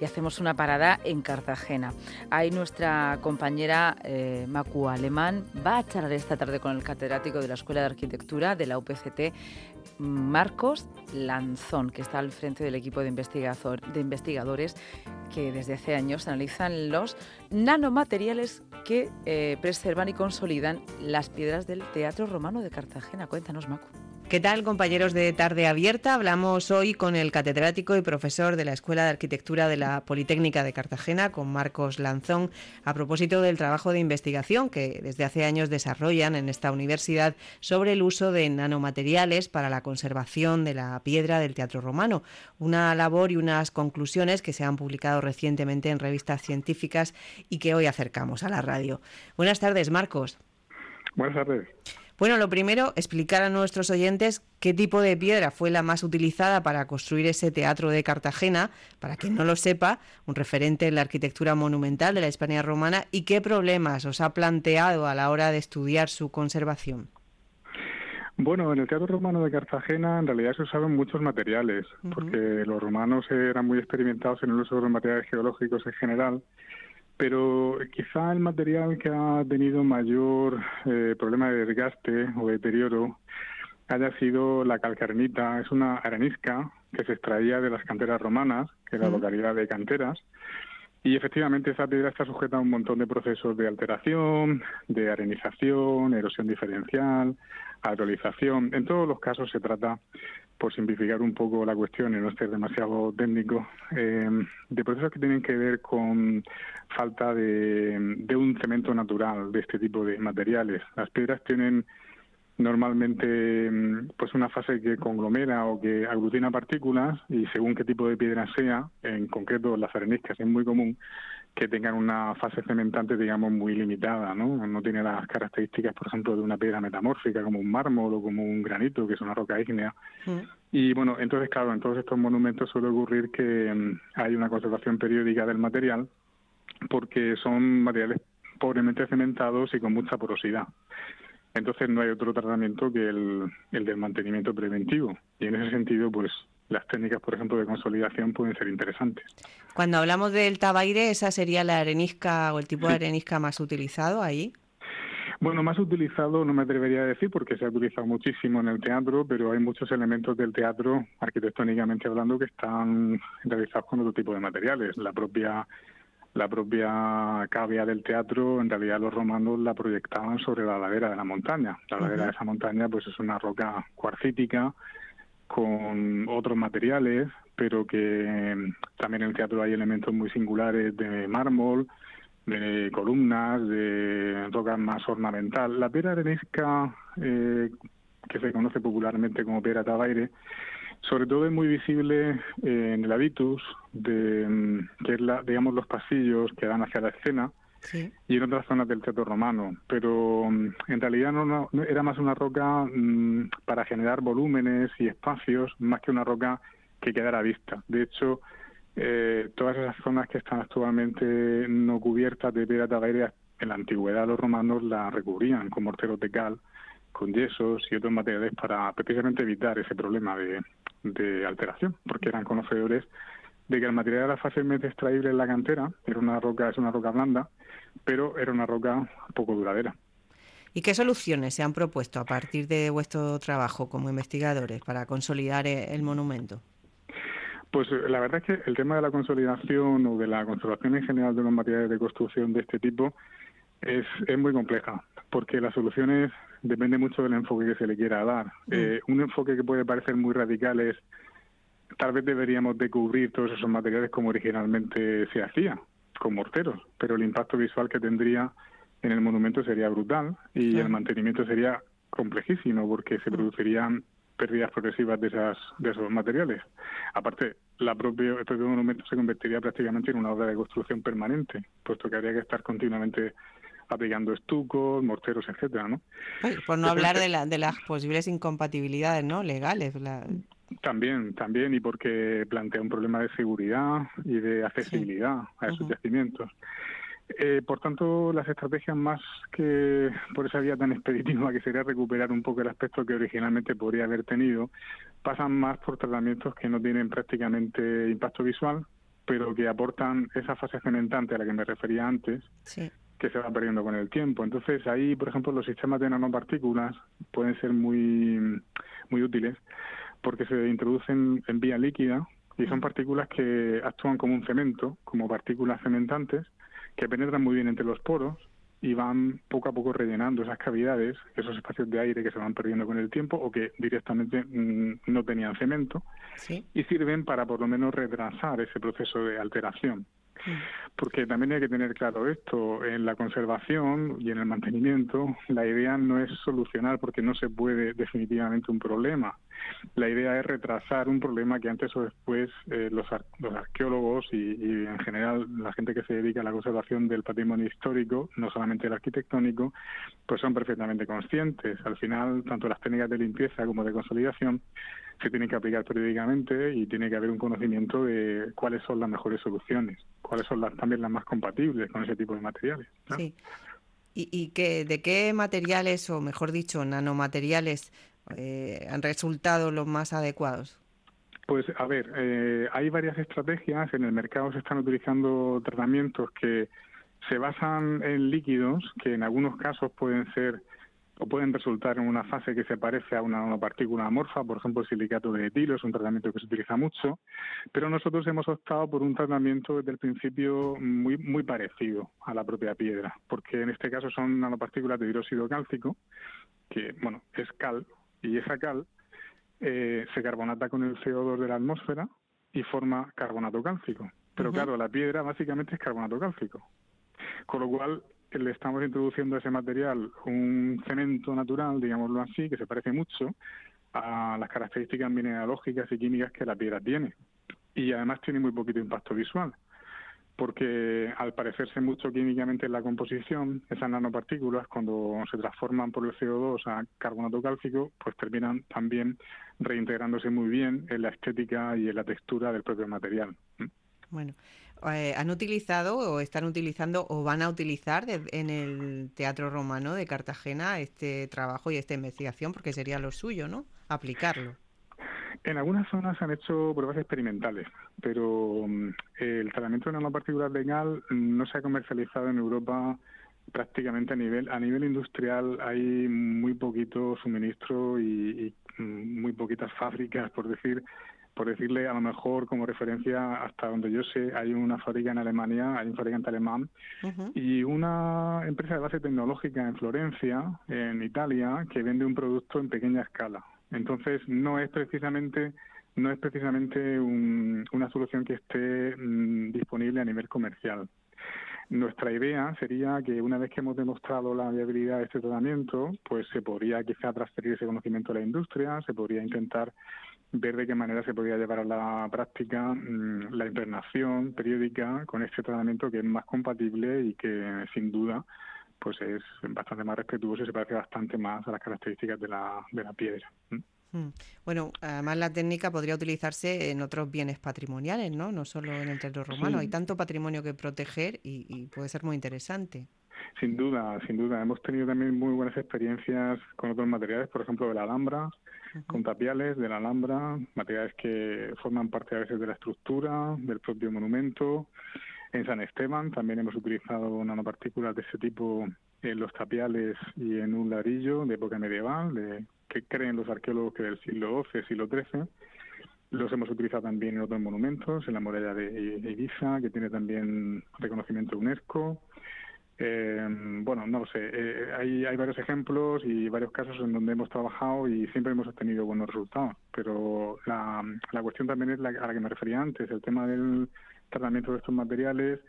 y hacemos una parada en Cartagena. Ahí nuestra compañera eh, Macu Alemán va a charlar esta tarde con el catedrático de la Escuela de Arquitectura de la UPCT, Marcos Lanzón, que está al frente del equipo de, investigadores que desde hace años analizan los nanomateriales que eh, preservan y consolidan las piedras del Teatro Romano de Cartagena. Cuéntanos, Macu. ¿Qué tal, compañeros de Tarde Abierta? Hablamos hoy con el catedrático y profesor de la Escuela de Arquitectura de la Politécnica de Cartagena, con Marcos Lanzón, a propósito del trabajo de investigación que desde hace años desarrollan en esta universidad sobre el uso de nanomateriales para la conservación de la piedra del teatro romano. Una labor y unas conclusiones que se han publicado recientemente en revistas científicas y que hoy acercamos a la radio. Buenas tardes, Marcos. Buenas tardes. Bueno, lo primero, explicar a nuestros oyentes qué tipo de piedra fue la más utilizada para construir ese teatro de Cartagena, para quien no lo sepa, un referente en la arquitectura monumental de la España romana, y qué problemas os ha planteado a la hora de estudiar su conservación. Bueno, en el Teatro Romano de Cartagena en realidad se usaban muchos materiales, porque los romanos eran muy experimentados en el uso de los materiales geológicos en general pero quizá el material que ha tenido mayor eh, problema de desgaste o deterioro haya sido la calcarnita. Es una arenisca que se extraía de las canteras romanas, que es la localidad de Canteras, y efectivamente esa piedra está sujeta a un montón de procesos de alteración, de arenización, erosión diferencial, aerolización. En todos los casos se trata por simplificar un poco la cuestión y no ser demasiado técnico, eh, de procesos que tienen que ver con falta de, un cemento natural de este tipo de materiales. Las piedras tienen normalmente pues una fase que conglomera o que aglutina partículas y según qué tipo de piedra sea, en concreto las areniscas es muy común, que tengan una fase cementante, digamos, muy limitada, ¿no? No tiene las características, por ejemplo, de una piedra metamórfica como un mármol o como un granito, que es una roca ígnea. Mm. Y bueno, entonces, claro, en todos estos monumentos suele ocurrir que mm, hay una conservación periódica del material porque son materiales pobremente cementados y con mucha porosidad. Entonces no hay otro tratamiento que el, el del mantenimiento preventivo. Y en ese sentido, pues las técnicas, por ejemplo, de consolidación pueden ser interesantes. Cuando hablamos del tabaire, ¿esa sería la arenisca o el tipo de arenisca más utilizado ahí? Bueno, más utilizado no me atrevería a decir porque se ha utilizado muchísimo en el teatro, pero hay muchos elementos del teatro, arquitectónicamente hablando, que están realizados con otro tipo de materiales. La propia la propia cavia del teatro, en realidad los romanos la proyectaban sobre la ladera de la montaña. La ladera de esa montaña pues es una roca cuarcítica con otros materiales, pero que mm, también en el teatro hay elementos muy singulares de mármol, de columnas, de rocas más ornamental. La piedra arenisca, eh, que se conoce popularmente como piedra tabaire, sobre todo es muy visible en el habitus, de, mm, que es la, digamos los pasillos que dan hacia la escena, y en otras zonas del teatro romano, pero mm, en realidad no, era más una roca mm, para generar volúmenes y espacios, más que una roca que quedara vista. De hecho, eh, todas esas zonas que están actualmente no cubiertas de piedra tabaire, en la antigüedad los romanos la recubrían con morteros de cal, con yesos y otros materiales para precisamente evitar ese problema de alteración, porque eran conocedores de que el material era fácilmente extraíble en la cantera, era una roca, es una roca blanda, pero era una roca poco duradera. ¿Y qué soluciones se han propuesto a partir de vuestro trabajo como investigadores para consolidar e-, el monumento? Pues la verdad es que el tema de la consolidación o de la conservación en general de los materiales de construcción de este tipo es, es muy compleja, porque las soluciones dependen mucho del enfoque que se le quiera dar. Mm. Eh, un enfoque que puede parecer muy radical es tal vez deberíamos de cubrir todos esos materiales como originalmente se hacía, con morteros, pero el impacto visual que tendría en el monumento sería brutal y el mantenimiento sería complejísimo porque se producirían pérdidas progresivas de esas de esos materiales. Aparte, la propio, el propio monumento se convertiría prácticamente en una obra de construcción permanente, puesto que habría que estar continuamente aplicando estucos, morteros, etcétera, ¿no? por no hablar de, la, de las posibles incompatibilidades, ¿no? Legales. También, también, y porque plantea un problema de seguridad y de accesibilidad a esos yacimientos. Eh, por tanto, las estrategias más que por esa vía tan expeditiva que sería recuperar un poco el aspecto que originalmente podría haber tenido, pasan más por tratamientos que no tienen prácticamente impacto visual, pero que aportan esa fase cementante a la que me refería antes, que se va perdiendo con el tiempo. Entonces ahí, por ejemplo, los sistemas de nanopartículas pueden ser muy, muy útiles porque se introducen en vía líquida y son partículas que actúan como un cemento, como partículas cementantes, que penetran muy bien entre los poros y van poco a poco rellenando esas cavidades, esos espacios de aire que se van perdiendo con el tiempo o que directamente mm, no tenían cemento y sirven para por lo menos retrasar ese proceso de alteración. Porque también hay que tener claro esto, en la conservación y en el mantenimiento, la idea no es solucionar porque no se puede definitivamente un problema. La idea es retrasar un problema que antes o después eh, los, los, arqueólogos y, en general la gente que se dedica a la conservación del patrimonio histórico, no solamente el arquitectónico, pues son perfectamente conscientes. Al final, tanto las técnicas de limpieza como de consolidación se tienen que aplicar periódicamente y tiene que haber un conocimiento de cuáles son las mejores soluciones, cuáles son las, también las más compatibles con ese tipo de materiales. Sí. ¿Y, y qué, de qué materiales, o mejor dicho, nanomateriales, eh, han resultado los más adecuados? Pues a ver, eh, hay varias estrategias. En el mercado se están utilizando tratamientos que se basan en líquidos que en algunos casos pueden ser o pueden resultar en una fase que se parece a una partícula amorfa, por ejemplo, el silicato de etilo es un tratamiento que se utiliza mucho, pero nosotros hemos optado por un tratamiento desde el principio muy muy parecido a la propia piedra, porque en este caso son nanopartículas de hidróxido cálcico, que bueno, es cal, y esa cal eh, se carbonata con el CO2 de la atmósfera y forma carbonato cálcico. Pero claro, la piedra básicamente es carbonato cálcico. Con lo cual, le estamos introduciendo a ese material un cemento natural, digámoslo así, que se parece mucho a las características mineralógicas y químicas que la piedra tiene. Y además tiene muy poquito impacto visual, porque al parecerse mucho químicamente en la composición, esas nanopartículas, cuando se transforman por el CO2 a carbonato cálcico, pues terminan también reintegrándose muy bien en la estética y en la textura del propio material. Bueno, eh, ¿han utilizado o están utilizando o van a utilizar en el Teatro Romano de Cartagena este trabajo y esta investigación? Porque sería lo suyo, ¿no? Aplicarlo. En algunas zonas se han hecho pruebas experimentales, pero mm, el tratamiento de nanopartículas legal no se ha comercializado en Europa prácticamente a nivel a nivel industrial hay muy poquito suministro y mm, muy poquitas fábricas por decir por decirle a lo mejor como referencia hasta donde yo sé hay una fábrica en Alemania, hay un fabricante alemán y una empresa de base tecnológica en Florencia, en Italia, que vende un producto en pequeña escala. Entonces no es precisamente no es precisamente una solución que esté mm, disponible a nivel comercial. Nuestra idea sería que una vez que hemos demostrado la viabilidad de este tratamiento, pues se podría quizá transferir ese conocimiento a la industria, se podría intentar ver de qué manera se podría llevar a la práctica mm, la impregnación periódica con este tratamiento que es más compatible y que sin duda pues es bastante más respetuoso y se parece bastante más a las características de la, de la piedra. Hmm. Bueno, además la técnica podría utilizarse en otros bienes patrimoniales, ¿no? No solo en el teatro romano. Hay tanto patrimonio que proteger y, y, puede ser muy interesante. Sin duda, sin duda. Hemos tenido también muy buenas experiencias con otros materiales, por ejemplo, de la Alhambra, con tapiales de la Alhambra, materiales que forman parte a veces de la estructura del propio monumento. En San Esteban también hemos utilizado nanopartículas de ese tipo en los tapiales y en un ladrillo de época medieval, de, que creen los arqueólogos que del siglo XII, siglo XIII. Los hemos utilizado también en otros monumentos, en la muralla de Ibiza, que tiene también reconocimiento UNESCO. Eh, bueno, no lo sé. Eh, hay, hay varios ejemplos y varios casos en donde hemos trabajado y siempre hemos obtenido buenos resultados. Pero la, la cuestión también es la, a la que me refería antes. El tema del tratamiento de estos materiales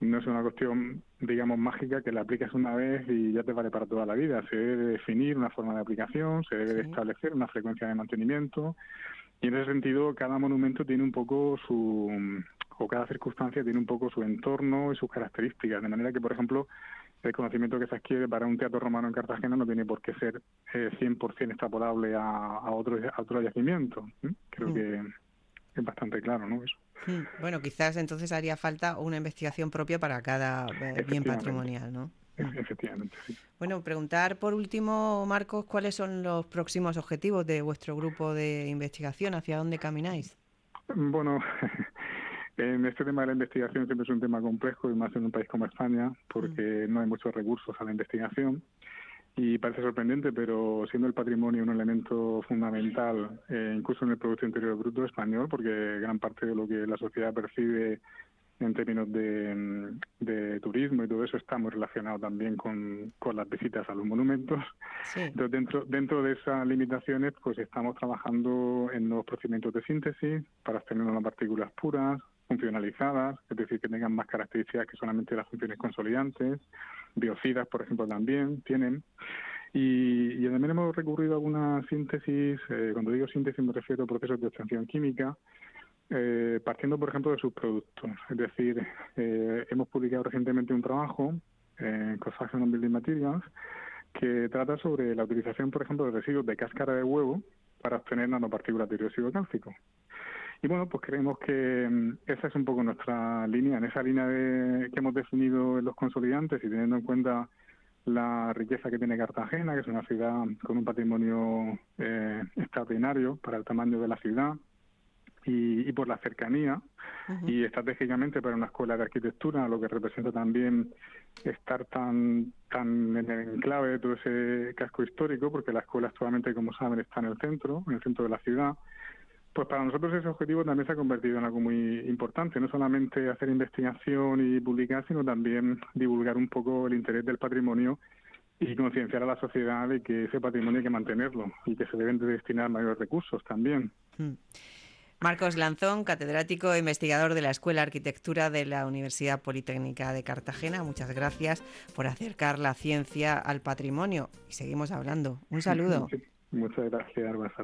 no es una cuestión, digamos, mágica que la aplicas una vez y ya te vale para toda la vida. Se debe definir una forma de aplicación, se debe establecer una frecuencia de mantenimiento. Y en ese sentido, cada monumento tiene un poco su, o cada circunstancia tiene un poco su entorno y sus características, de manera que, por ejemplo, el conocimiento que se adquiere para un teatro romano en Cartagena no tiene por qué ser eh, 100% extrapolable a, a, otro, a otro yacimiento. Creo mm. que es bastante claro, ¿no? Eso. Mm. Bueno, quizás entonces haría falta una investigación propia para cada eh, bien patrimonial, ¿no? Efectivamente, sí. Bueno, preguntar por último, Marcos, ¿cuáles son los próximos objetivos de vuestro grupo de investigación? ¿Hacia dónde camináis? Bueno, En este tema de la investigación siempre es un tema complejo y más en un país como España, porque mm. no hay muchos recursos a la investigación. Y parece sorprendente, pero siendo el patrimonio un elemento fundamental, eh, incluso en el Producto Interior Bruto español, porque gran parte de lo que la sociedad percibe en términos de, turismo y todo eso está muy relacionado también con, las visitas a los monumentos. Entonces, dentro, dentro de esas limitaciones, pues estamos trabajando en nuevos procedimientos de síntesis para obtener unas partículas puras, funcionalizadas, es decir, que tengan más características que solamente las funciones consolidantes, biocidas, por ejemplo, también tienen. Y, también hemos recurrido a alguna síntesis, eh, cuando digo síntesis me refiero a procesos de extracción química, eh, partiendo, por ejemplo, de sus productos. Es decir, eh, hemos publicado recientemente un trabajo en Construction Building Materials que trata sobre la utilización, por ejemplo, de residuos de cáscara de huevo para obtener nanopartículas de dióxido cálcico. Y bueno, pues creemos que mm, esa es un poco nuestra línea, en esa línea de, que hemos definido en los consolidantes y teniendo en cuenta la riqueza que tiene Cartagena, que es una ciudad con un patrimonio eh, extraordinario para el tamaño de la ciudad y, por la cercanía y estratégicamente para una escuela de arquitectura, lo que representa también estar tan tan en el enclave de todo ese casco histórico, porque la escuela actualmente, como saben, está en el centro, en el centro de la ciudad pues para nosotros ese objetivo también se ha convertido en algo muy importante, no solamente hacer investigación y publicar, sino también divulgar un poco el interés del patrimonio y concienciar a la sociedad de que ese patrimonio hay que mantenerlo y que se deben de destinar mayores recursos también. Hmm. Marcos Lanzón, catedrático e investigador de la Escuela de Arquitectura de la Universidad Politécnica de Cartagena, muchas gracias por acercar la ciencia al patrimonio y seguimos hablando. Un saludo. Muchas gracias, buenas